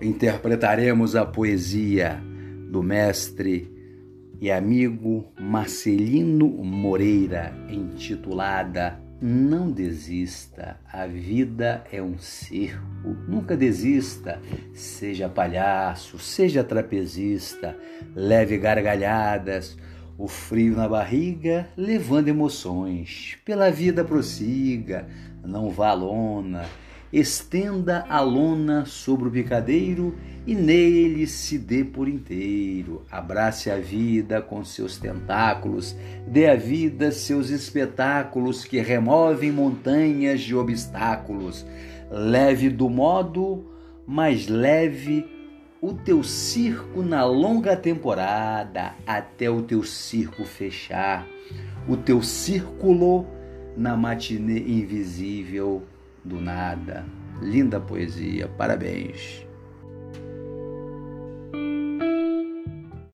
interpretaremos a poesia do mestre e amigo Marcelino Moreira, intitulada Não desista, a vida é um circo. Nunca desista, seja palhaço, seja trapezista, leve gargalhadas, o frio na barriga, levando emoções. Pela vida prossiga, não vá lona estenda a lona sobre o picadeiro e nele se dê por inteiro. Abrace a vida com seus tentáculos, dê à vida seus espetáculos que removem montanhas de obstáculos. Leve do modo, mas leve o teu circo na longa temporada até o teu circo fechar, o teu círculo na matinê invisível do nada. Linda poesia, parabéns.